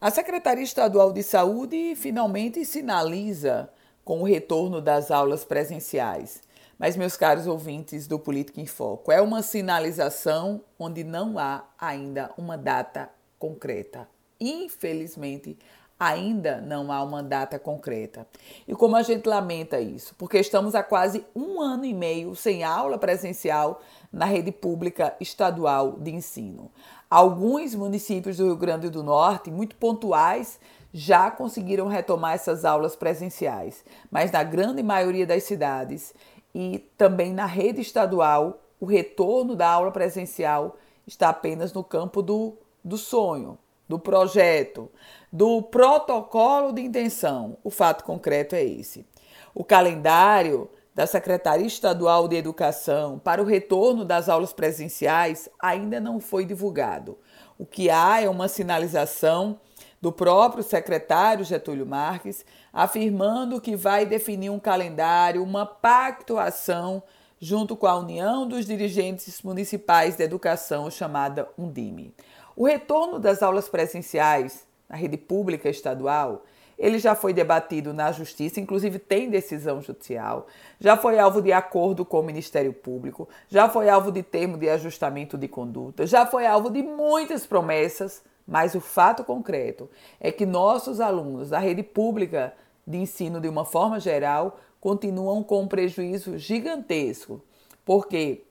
A Secretaria Estadual de Saúde finalmente sinaliza com o retorno das aulas presenciais. Mas, meus caros ouvintes do Política em Foco, é uma sinalização onde não há ainda uma data concreta. Infelizmente, ainda não há uma data concreta. E como a gente lamenta isso? Porque estamos há quase um ano e meio sem aula presencial na rede pública estadual de ensino. Alguns municípios do Rio Grande do Norte, muito pontuais, já conseguiram retomar essas aulas presenciais, mas na grande maioria das cidades e também na rede estadual, o retorno da aula presencial está apenas no campo do, do sonho, do projeto, do protocolo de intenção. O fato concreto é esse. O calendário da Secretaria Estadual de Educação para o retorno das aulas presenciais ainda não foi divulgado. O que há é uma sinalização do próprio secretário Getúlio Marques, afirmando que vai definir um calendário, uma pactuação junto com a União dos Dirigentes Municipais de Educação, chamada Undime. O retorno das aulas presenciais na rede pública estadual ele já foi debatido na Justiça, inclusive tem decisão judicial, já foi alvo de acordo com o Ministério Público, já foi alvo de termo de ajustamento de conduta, já foi alvo de muitas promessas, mas o fato concreto é que nossos alunos da rede pública de ensino, de uma forma geral, continuam com um prejuízo gigantesco, porque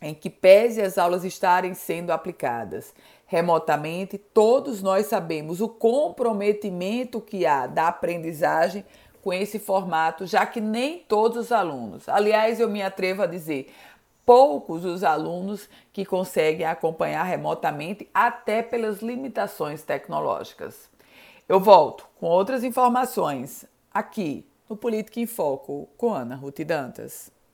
em que pese as aulas estarem sendo aplicadas remotamente, todos nós sabemos o comprometimento que há da aprendizagem com esse formato, já que nem todos os alunos, aliás, eu me atrevo a dizer, poucos os alunos que conseguem acompanhar remotamente, até pelas limitações tecnológicas. Eu volto com outras informações aqui no Política em Foco com Ana Ruth Dantas.